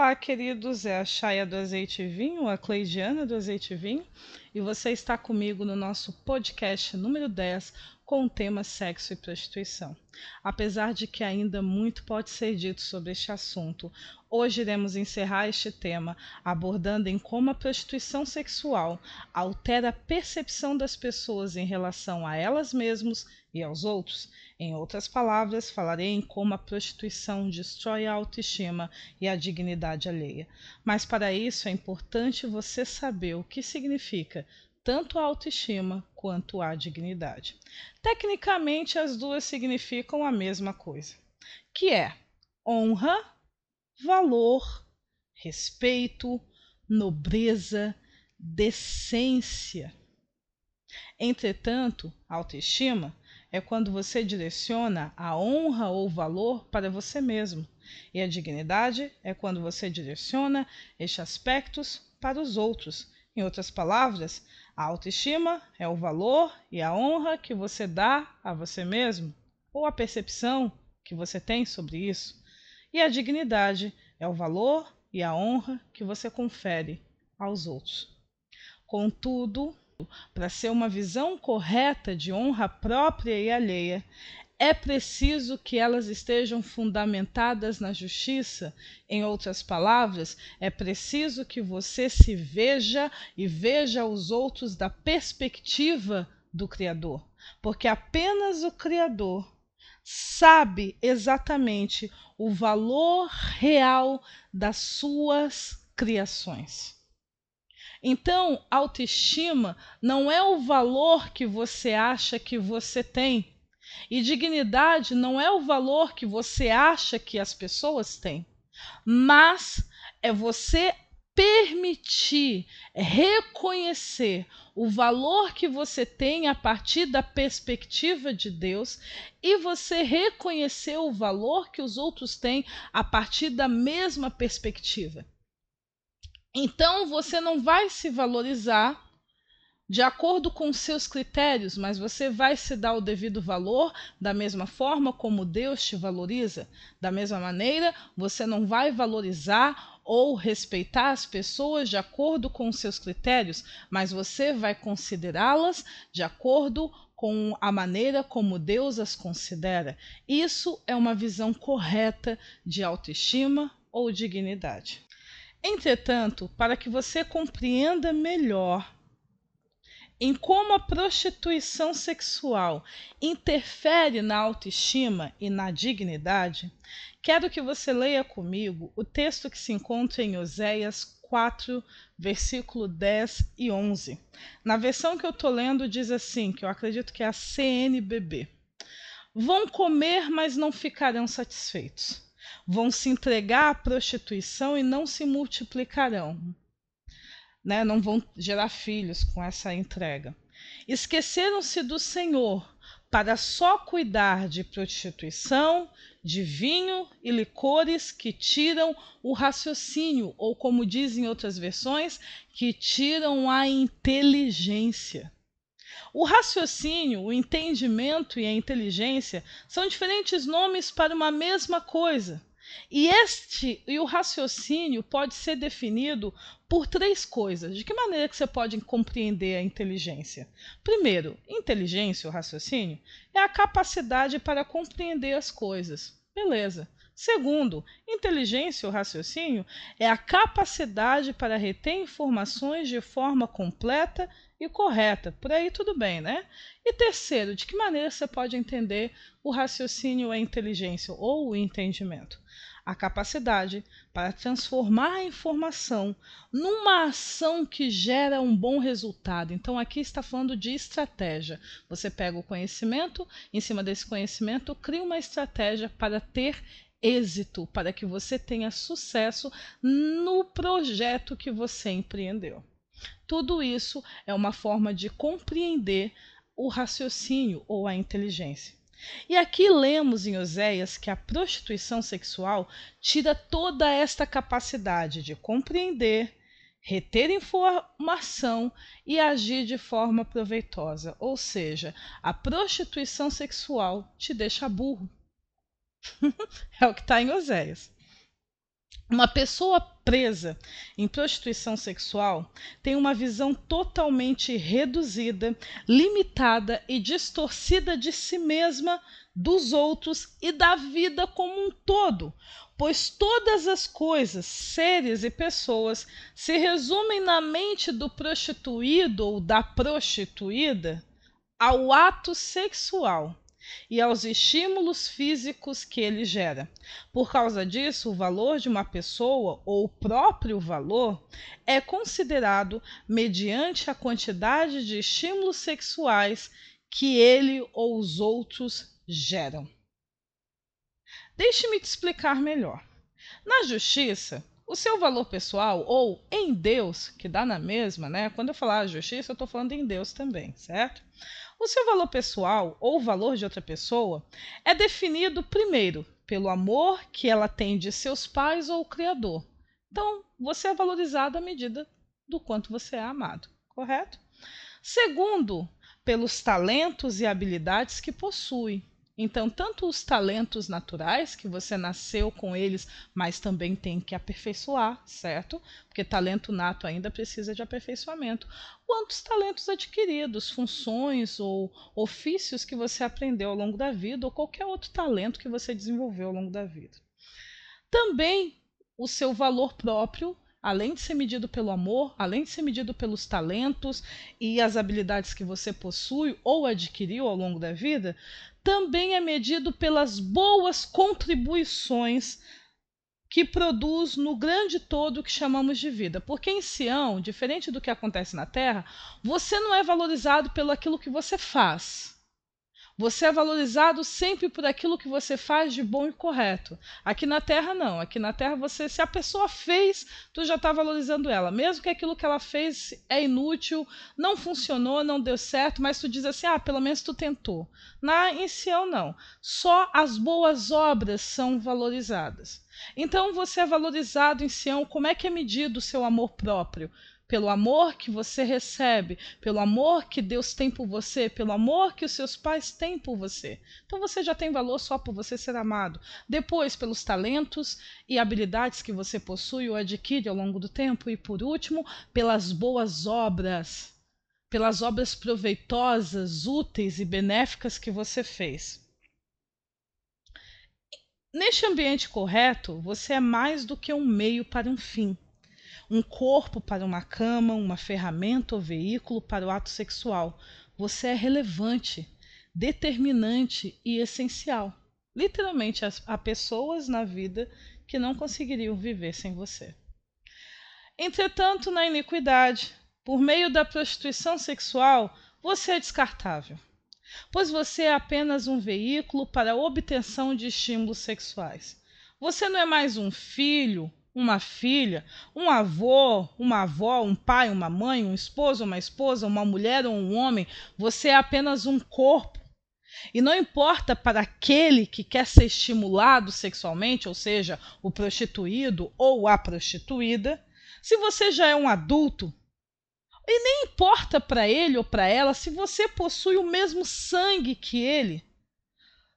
Olá, queridos, é a Chaia do Azeite e Vinho, a Cleidiana do Azeite e Vinho, e você está comigo no nosso podcast número 10 com o tema sexo e prostituição. Apesar de que ainda muito pode ser dito sobre este assunto, hoje iremos encerrar este tema abordando em como a prostituição sexual altera a percepção das pessoas em relação a elas mesmas e aos outros. Em outras palavras, falarei em como a prostituição destrói a autoestima e a dignidade alheia. Mas para isso é importante você saber o que significa tanto a autoestima quanto a dignidade. Tecnicamente, as duas significam a mesma coisa, que é honra, valor, respeito, nobreza, decência. Entretanto, autoestima é quando você direciona a honra ou valor para você mesmo, e a dignidade é quando você direciona estes aspectos para os outros. Em outras palavras, a autoestima é o valor e a honra que você dá a você mesmo, ou a percepção que você tem sobre isso. E a dignidade é o valor e a honra que você confere aos outros. Contudo, para ser uma visão correta de honra própria e alheia, é preciso que elas estejam fundamentadas na justiça. Em outras palavras, é preciso que você se veja e veja os outros da perspectiva do Criador, porque apenas o Criador sabe exatamente o valor real das suas criações. Então, autoestima não é o valor que você acha que você tem, e dignidade não é o valor que você acha que as pessoas têm, mas é você permitir reconhecer o valor que você tem a partir da perspectiva de Deus e você reconhecer o valor que os outros têm a partir da mesma perspectiva. Então você não vai se valorizar de acordo com seus critérios, mas você vai se dar o devido valor da mesma forma como Deus te valoriza. Da mesma maneira, você não vai valorizar ou respeitar as pessoas de acordo com seus critérios, mas você vai considerá-las de acordo com a maneira como Deus as considera. Isso é uma visão correta de autoestima ou dignidade. Entretanto, para que você compreenda melhor em como a prostituição sexual interfere na autoestima e na dignidade, quero que você leia comigo o texto que se encontra em Oséias 4, versículo 10 e 11. Na versão que eu estou lendo, diz assim: que eu acredito que é a CNBB. Vão comer, mas não ficarão satisfeitos. Vão se entregar à prostituição e não se multiplicarão né, não vão gerar filhos com essa entrega. Esqueceram-se do Senhor para só cuidar de prostituição, de vinho e licores que tiram o raciocínio, ou como dizem outras versões, que tiram a inteligência. O raciocínio, o entendimento e a inteligência são diferentes nomes para uma mesma coisa. E este e o raciocínio pode ser definido por três coisas. De que maneira que você pode compreender a inteligência? Primeiro, inteligência, o raciocínio, é a capacidade para compreender as coisas. Beleza. Segundo, inteligência ou raciocínio é a capacidade para reter informações de forma completa e correta. Por aí tudo bem, né? E terceiro, de que maneira você pode entender o raciocínio a inteligência ou o entendimento? a capacidade para transformar a informação numa ação que gera um bom resultado. Então, aqui está falando de estratégia. Você pega o conhecimento, em cima desse conhecimento, cria uma estratégia para ter êxito, para que você tenha sucesso no projeto que você empreendeu. Tudo isso é uma forma de compreender o raciocínio ou a inteligência. E aqui lemos em Oséias que a prostituição sexual tira toda esta capacidade de compreender, reter informação e agir de forma proveitosa. Ou seja, a prostituição sexual te deixa burro. é o que está em Oséias. Uma pessoa presa em prostituição sexual tem uma visão totalmente reduzida, limitada e distorcida de si mesma, dos outros e da vida como um todo, pois todas as coisas, seres e pessoas se resumem na mente do prostituído ou da prostituída ao ato sexual e aos estímulos físicos que ele gera. Por causa disso, o valor de uma pessoa, ou o próprio valor, é considerado mediante a quantidade de estímulos sexuais que ele ou os outros geram. Deixe-me te explicar melhor. Na justiça, o seu valor pessoal ou em Deus, que dá na mesma, né? Quando eu falar justiça, eu estou falando em Deus também, certo? O seu valor pessoal ou o valor de outra pessoa é definido primeiro pelo amor que ela tem de seus pais ou o Criador. Então, você é valorizado à medida do quanto você é amado, correto? Segundo, pelos talentos e habilidades que possui. Então, tanto os talentos naturais, que você nasceu com eles, mas também tem que aperfeiçoar, certo? Porque talento nato ainda precisa de aperfeiçoamento, quanto os talentos adquiridos, funções ou ofícios que você aprendeu ao longo da vida, ou qualquer outro talento que você desenvolveu ao longo da vida. Também o seu valor próprio além de ser medido pelo amor, além de ser medido pelos talentos e as habilidades que você possui ou adquiriu ao longo da vida, também é medido pelas boas contribuições que produz no grande todo que chamamos de vida. Porque em Sião, diferente do que acontece na Terra, você não é valorizado pelo aquilo que você faz. Você é valorizado sempre por aquilo que você faz de bom e correto. Aqui na Terra, não. Aqui na Terra, você, se a pessoa fez, tu já está valorizando ela. Mesmo que aquilo que ela fez é inútil, não funcionou, não deu certo, mas tu diz assim: ah, pelo menos tu tentou. Na em Sião, não. Só as boas obras são valorizadas. Então, você é valorizado em Sião. Como é que é medido o seu amor próprio? Pelo amor que você recebe, pelo amor que Deus tem por você, pelo amor que os seus pais têm por você. Então você já tem valor só por você ser amado. Depois, pelos talentos e habilidades que você possui ou adquire ao longo do tempo. E por último, pelas boas obras, pelas obras proveitosas, úteis e benéficas que você fez. Neste ambiente correto, você é mais do que um meio para um fim um corpo para uma cama, uma ferramenta ou veículo para o ato sexual. Você é relevante, determinante e essencial. Literalmente, há pessoas na vida que não conseguiriam viver sem você. Entretanto, na iniquidade, por meio da prostituição sexual, você é descartável, pois você é apenas um veículo para a obtenção de estímulos sexuais. Você não é mais um filho, uma filha, um avô, uma avó, um pai, uma mãe, um esposo, uma esposa, uma mulher ou um homem, você é apenas um corpo. E não importa para aquele que quer ser estimulado sexualmente, ou seja, o prostituído ou a prostituída, se você já é um adulto, e nem importa para ele ou para ela se você possui o mesmo sangue que ele.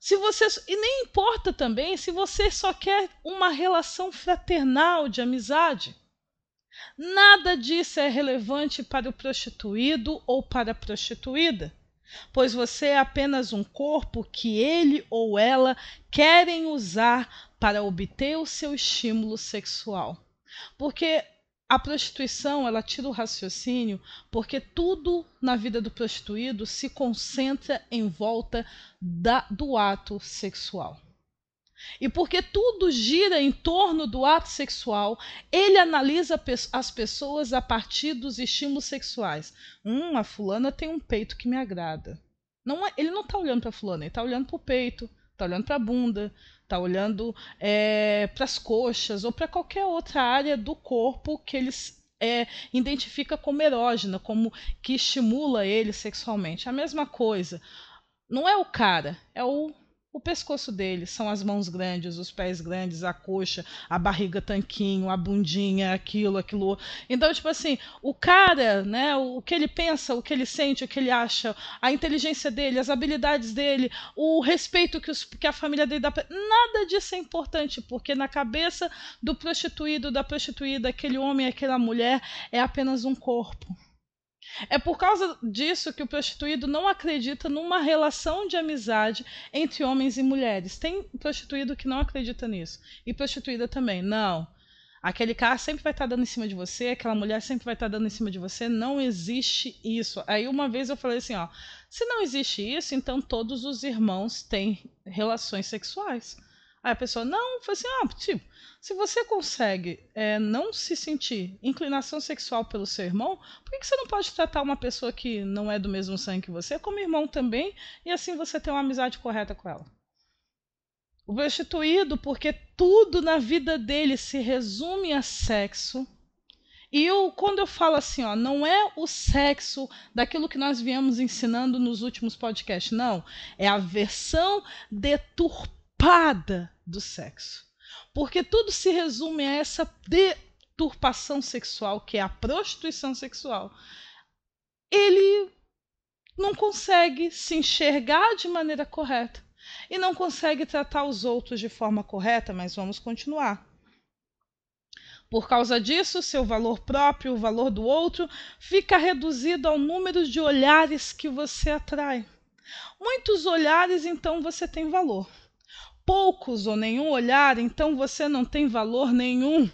Se você e nem importa também se você só quer uma relação fraternal de amizade. Nada disso é relevante para o prostituído ou para a prostituída, pois você é apenas um corpo que ele ou ela querem usar para obter o seu estímulo sexual. Porque a prostituição, ela tira o raciocínio porque tudo na vida do prostituído se concentra em volta da, do ato sexual. E porque tudo gira em torno do ato sexual, ele analisa as pessoas a partir dos estímulos sexuais. Hum, a fulana tem um peito que me agrada. Não é, ele não está olhando para a fulana, ele está olhando para o peito, está olhando para a bunda, está olhando é, para as coxas ou para qualquer outra área do corpo que eles é, identifica como erógena, como que estimula ele sexualmente. A mesma coisa. Não é o cara, é o o pescoço dele, são as mãos grandes, os pés grandes, a coxa, a barriga tanquinho, a bundinha, aquilo, aquilo. Então, tipo assim, o cara, né, o que ele pensa, o que ele sente, o que ele acha, a inteligência dele, as habilidades dele, o respeito que, os, que a família dele dá pra... Nada disso é importante, porque na cabeça do prostituído, da prostituída, aquele homem, aquela mulher, é apenas um corpo. É por causa disso que o prostituído não acredita numa relação de amizade entre homens e mulheres. Tem prostituído que não acredita nisso. E prostituída também. Não. Aquele cara sempre vai estar dando em cima de você, aquela mulher sempre vai estar dando em cima de você. Não existe isso. Aí uma vez eu falei assim, ó, se não existe isso, então todos os irmãos têm relações sexuais. Aí a pessoa, não, foi assim, ah, tipo, se você consegue é, não se sentir inclinação sexual pelo seu irmão, por que, que você não pode tratar uma pessoa que não é do mesmo sangue que você como irmão também, e assim você ter uma amizade correta com ela? O prostituído, porque tudo na vida dele se resume a sexo. E eu, quando eu falo assim, ó, não é o sexo daquilo que nós viemos ensinando nos últimos podcasts, não. É a versão deturpada do sexo. Porque tudo se resume a essa deturpação sexual, que é a prostituição sexual. Ele não consegue se enxergar de maneira correta e não consegue tratar os outros de forma correta, mas vamos continuar. Por causa disso, seu valor próprio, o valor do outro, fica reduzido ao número de olhares que você atrai. Muitos olhares, então você tem valor poucos ou nenhum olhar, então você não tem valor nenhum.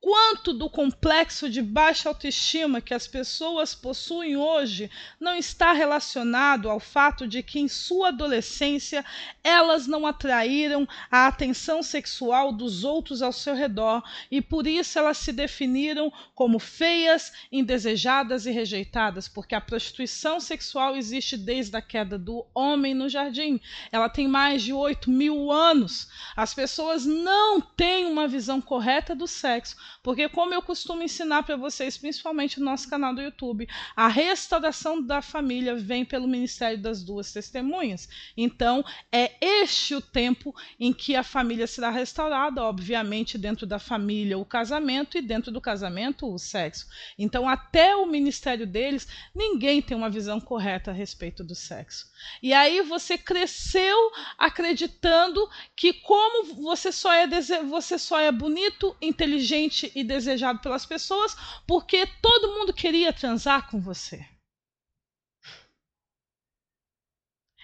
Quanto do complexo de baixa autoestima que as pessoas possuem hoje não está relacionado ao fato de que em sua adolescência elas não atraíram a atenção sexual dos outros ao seu redor e por isso elas se definiram como feias, indesejadas e rejeitadas, porque a prostituição sexual existe desde a queda do homem no jardim. Ela tem mais de 8 mil anos. As pessoas não têm uma visão correta do sexo porque, como eu costumo ensinar para vocês, principalmente no nosso canal do YouTube, a restauração da família vem pelo ministério das duas testemunhas. Então, é este o tempo em que a família será restaurada, obviamente, dentro da família, o casamento, e dentro do casamento, o sexo. Então, até o ministério deles, ninguém tem uma visão correta a respeito do sexo. E aí você cresceu acreditando que como você só é você só é bonito, inteligente e desejado pelas pessoas, porque todo mundo queria transar com você.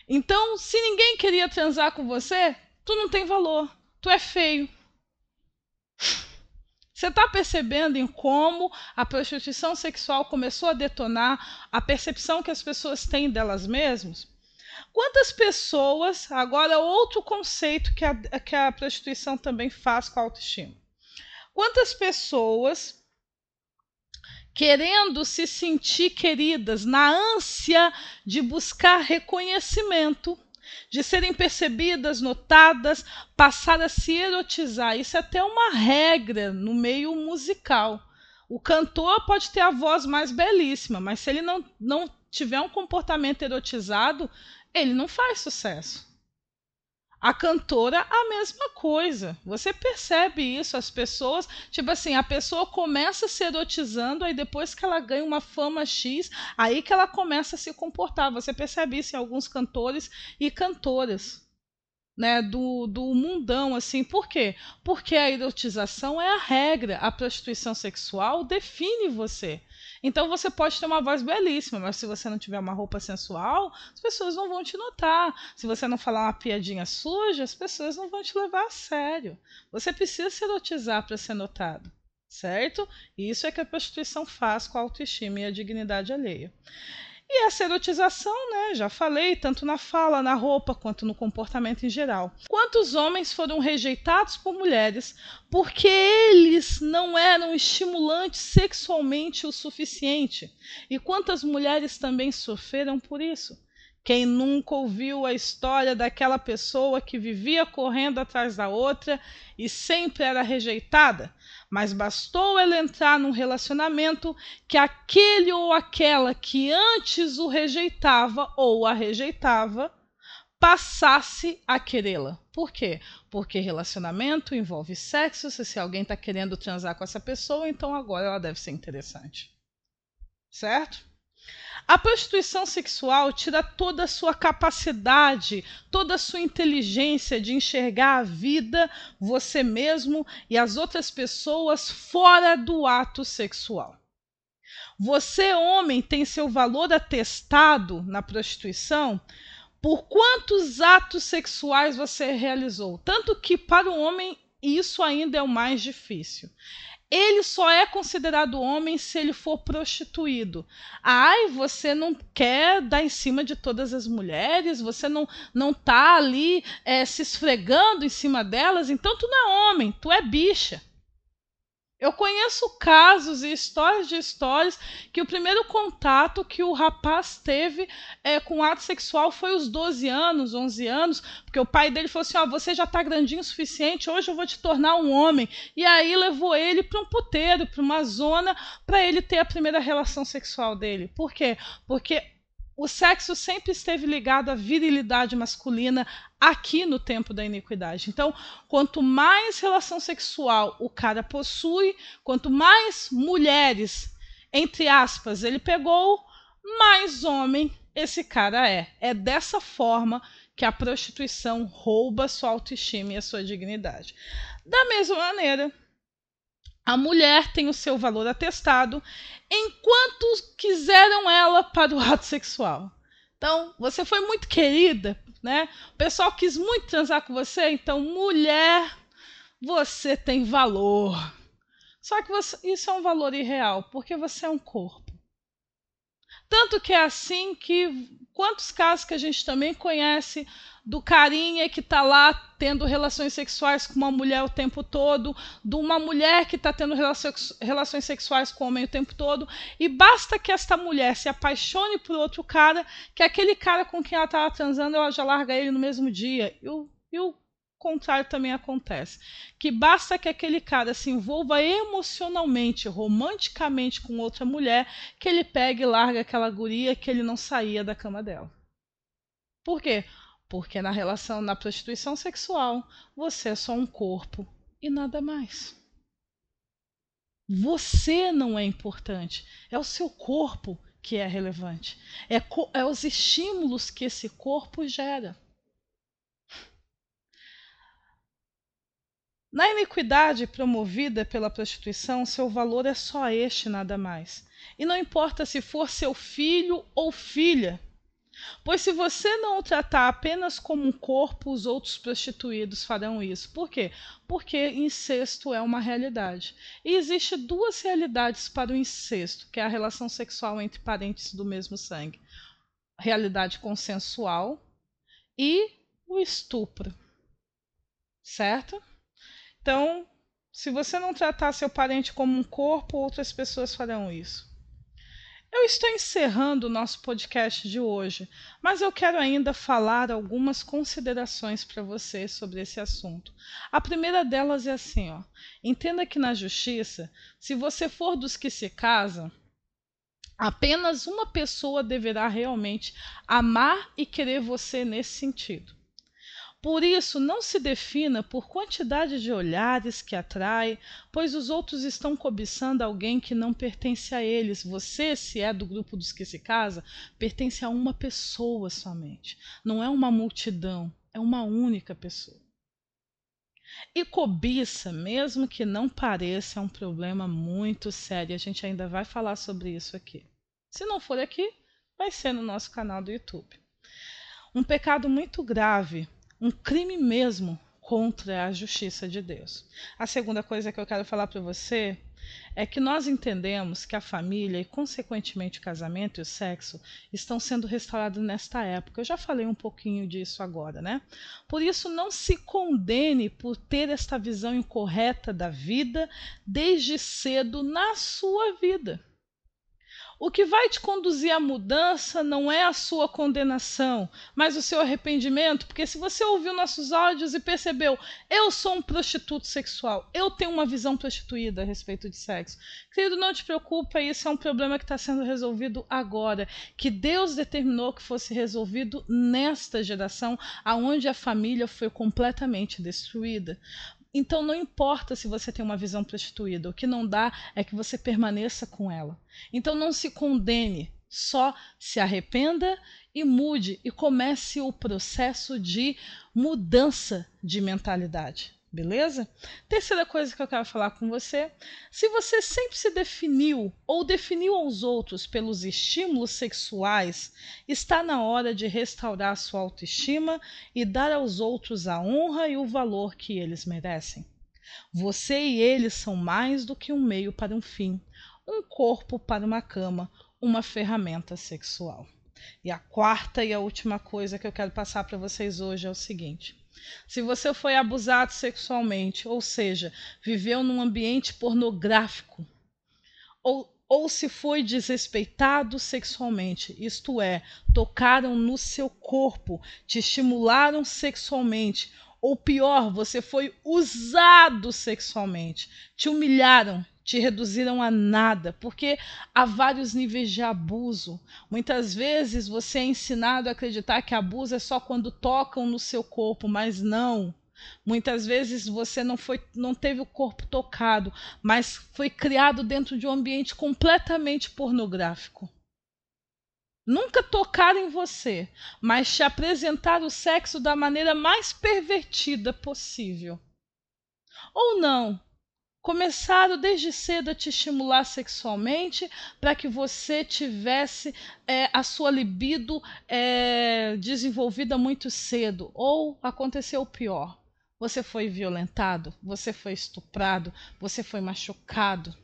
Então, se ninguém queria transar com você, tu não tem valor, tu é feio. Você está percebendo em como a prostituição sexual começou a detonar a percepção que as pessoas têm delas mesmas? Quantas pessoas, agora outro conceito que a, que a prostituição também faz com a autoestima. Quantas pessoas querendo se sentir queridas, na ânsia de buscar reconhecimento, de serem percebidas, notadas, passar a se erotizar. Isso é até uma regra no meio musical. O cantor pode ter a voz mais belíssima, mas se ele não, não tiver um comportamento erotizado, ele não faz sucesso. A cantora, a mesma coisa. Você percebe isso, as pessoas, tipo assim, a pessoa começa se erotizando, aí depois que ela ganha uma fama X, aí que ela começa a se comportar. Você percebe isso em alguns cantores e cantoras. Né, do, do mundão, assim. Por quê? Porque a erotização é a regra. A prostituição sexual define você. Então você pode ter uma voz belíssima, mas se você não tiver uma roupa sensual, as pessoas não vão te notar. Se você não falar uma piadinha suja, as pessoas não vão te levar a sério. Você precisa se erotizar para ser notado, certo? Isso é que a prostituição faz com a autoestima e a dignidade alheia. E essa erotização, né, já falei, tanto na fala, na roupa, quanto no comportamento em geral. Quantos homens foram rejeitados por mulheres porque eles não eram estimulantes sexualmente o suficiente? E quantas mulheres também sofreram por isso? Quem nunca ouviu a história daquela pessoa que vivia correndo atrás da outra e sempre era rejeitada? Mas bastou ele entrar num relacionamento que aquele ou aquela que antes o rejeitava ou a rejeitava passasse a querê-la. Por quê? Porque relacionamento envolve sexo. Se alguém está querendo transar com essa pessoa, então agora ela deve ser interessante. Certo? A prostituição sexual tira toda a sua capacidade, toda a sua inteligência de enxergar a vida, você mesmo e as outras pessoas fora do ato sexual. Você, homem, tem seu valor atestado na prostituição por quantos atos sexuais você realizou. Tanto que para o homem isso ainda é o mais difícil. Ele só é considerado homem se ele for prostituído. Ai, você não quer dar em cima de todas as mulheres, você não não tá ali é, se esfregando em cima delas, então tu não é homem, tu é bicha. Eu conheço casos e histórias de histórias que o primeiro contato que o rapaz teve é, com ato sexual foi os 12 anos, 11 anos, porque o pai dele falou assim: Ó, você já está grandinho o suficiente, hoje eu vou te tornar um homem. E aí levou ele para um puteiro, para uma zona, para ele ter a primeira relação sexual dele. Por quê? Porque o sexo sempre esteve ligado à virilidade masculina aqui no tempo da iniquidade. Então, quanto mais relação sexual o cara possui, quanto mais mulheres, entre aspas, ele pegou, mais homem esse cara é. É dessa forma que a prostituição rouba sua autoestima e a sua dignidade. Da mesma maneira, a mulher tem o seu valor atestado enquanto quiseram ela para o ato sexual. Então, você foi muito querida, né? O pessoal quis muito transar com você, então, mulher, você tem valor. Só que você, isso é um valor irreal, porque você é um corpo. Tanto que é assim que quantos casos que a gente também conhece do carinha que está lá tendo relações sexuais com uma mulher o tempo todo, de uma mulher que está tendo relações sexuais com o homem o tempo todo, e basta que esta mulher se apaixone por outro cara, que aquele cara com quem ela estava transando, ela já larga ele no mesmo dia. E o, e o contrário também acontece. Que basta que aquele cara se envolva emocionalmente, romanticamente com outra mulher, que ele pegue e larga aquela guria que ele não saía da cama dela. Por quê? Porque na relação, na prostituição sexual, você é só um corpo e nada mais. Você não é importante, é o seu corpo que é relevante. É, é os estímulos que esse corpo gera. Na iniquidade promovida pela prostituição, seu valor é só este, nada mais. E não importa se for seu filho ou filha, Pois se você não o tratar apenas como um corpo, os outros prostituídos farão isso. Por quê? Porque incesto é uma realidade. E existe duas realidades para o incesto, que é a relação sexual entre parentes do mesmo sangue. Realidade consensual e o estupro. Certo? Então, se você não tratar seu parente como um corpo, outras pessoas farão isso. Eu estou encerrando o nosso podcast de hoje, mas eu quero ainda falar algumas considerações para você sobre esse assunto. A primeira delas é assim, ó. Entenda que na justiça, se você for dos que se casam, apenas uma pessoa deverá realmente amar e querer você nesse sentido. Por isso, não se defina por quantidade de olhares que atrai, pois os outros estão cobiçando alguém que não pertence a eles. Você, se é do grupo dos que se casa, pertence a uma pessoa somente. Não é uma multidão, é uma única pessoa. E cobiça, mesmo que não pareça, é um problema muito sério. A gente ainda vai falar sobre isso aqui. Se não for aqui, vai ser no nosso canal do YouTube. Um pecado muito grave um crime mesmo contra a justiça de Deus. A segunda coisa que eu quero falar para você é que nós entendemos que a família e, consequentemente, o casamento e o sexo estão sendo restaurados nesta época. Eu já falei um pouquinho disso agora, né? Por isso, não se condene por ter esta visão incorreta da vida desde cedo na sua vida. O que vai te conduzir à mudança não é a sua condenação, mas o seu arrependimento, porque se você ouviu nossos áudios e percebeu, eu sou um prostituto sexual, eu tenho uma visão prostituída a respeito de sexo. Querido, não te preocupa, isso é um problema que está sendo resolvido agora, que Deus determinou que fosse resolvido nesta geração, aonde a família foi completamente destruída. Então não importa se você tem uma visão prostituída, o que não dá é que você permaneça com ela. Então não se condene, só se arrependa e mude e comece o processo de mudança de mentalidade beleza? Terceira coisa que eu quero falar com você: se você sempre se definiu ou definiu aos outros pelos estímulos sexuais, está na hora de restaurar sua autoestima e dar aos outros a honra e o valor que eles merecem. Você e eles são mais do que um meio para um fim, um corpo para uma cama, uma ferramenta sexual. E a quarta e a última coisa que eu quero passar para vocês hoje é o seguinte se você foi abusado sexualmente, ou seja, viveu num ambiente pornográfico, ou, ou se foi desrespeitado sexualmente, isto é, tocaram no seu corpo, te estimularam sexualmente, ou pior, você foi usado sexualmente, te humilharam, te reduziram a nada, porque há vários níveis de abuso. Muitas vezes você é ensinado a acreditar que abuso é só quando tocam no seu corpo, mas não. Muitas vezes você não foi, não teve o corpo tocado, mas foi criado dentro de um ambiente completamente pornográfico. Nunca tocaram em você, mas te apresentaram o sexo da maneira mais pervertida possível. Ou não, começaram desde cedo a te estimular sexualmente para que você tivesse é, a sua libido é, desenvolvida muito cedo. Ou aconteceu o pior: você foi violentado, você foi estuprado, você foi machucado.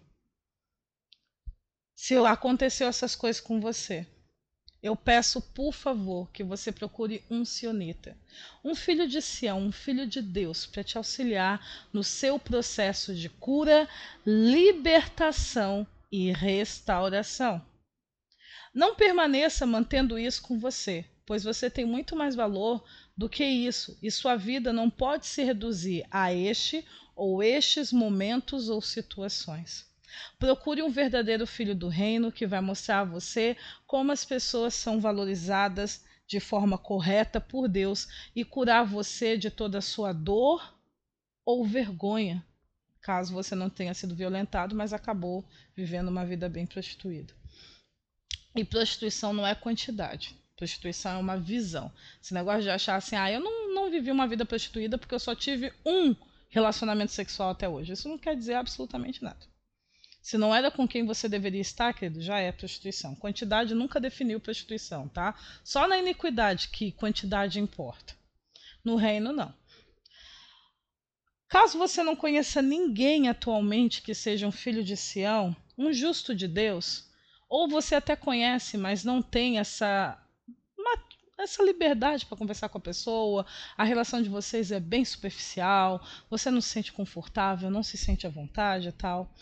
Se aconteceu essas coisas com você, eu peço, por favor, que você procure um sionita, um filho de Sião, um filho de Deus, para te auxiliar no seu processo de cura, libertação e restauração. Não permaneça mantendo isso com você, pois você tem muito mais valor do que isso, e sua vida não pode se reduzir a este ou estes momentos ou situações. Procure um verdadeiro filho do reino que vai mostrar a você como as pessoas são valorizadas de forma correta por Deus e curar você de toda a sua dor ou vergonha, caso você não tenha sido violentado, mas acabou vivendo uma vida bem prostituída. E prostituição não é quantidade. Prostituição é uma visão. Esse negócio de achar assim, ah, eu não, não vivi uma vida prostituída porque eu só tive um relacionamento sexual até hoje. Isso não quer dizer absolutamente nada. Se não era com quem você deveria estar, querido, já é prostituição. Quantidade nunca definiu prostituição, tá? Só na iniquidade que quantidade importa. No reino, não. Caso você não conheça ninguém atualmente que seja um filho de Sião, um justo de Deus, ou você até conhece, mas não tem essa essa liberdade para conversar com a pessoa, a relação de vocês é bem superficial, você não se sente confortável, não se sente à vontade e tal.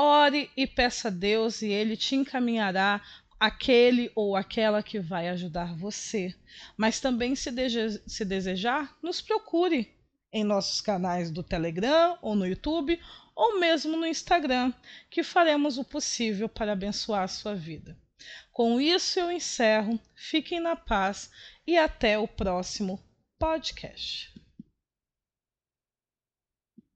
Ore e peça a Deus e ele te encaminhará aquele ou aquela que vai ajudar você. Mas também, se, de se desejar, nos procure em nossos canais do Telegram ou no YouTube ou mesmo no Instagram, que faremos o possível para abençoar a sua vida. Com isso eu encerro. Fiquem na paz e até o próximo podcast.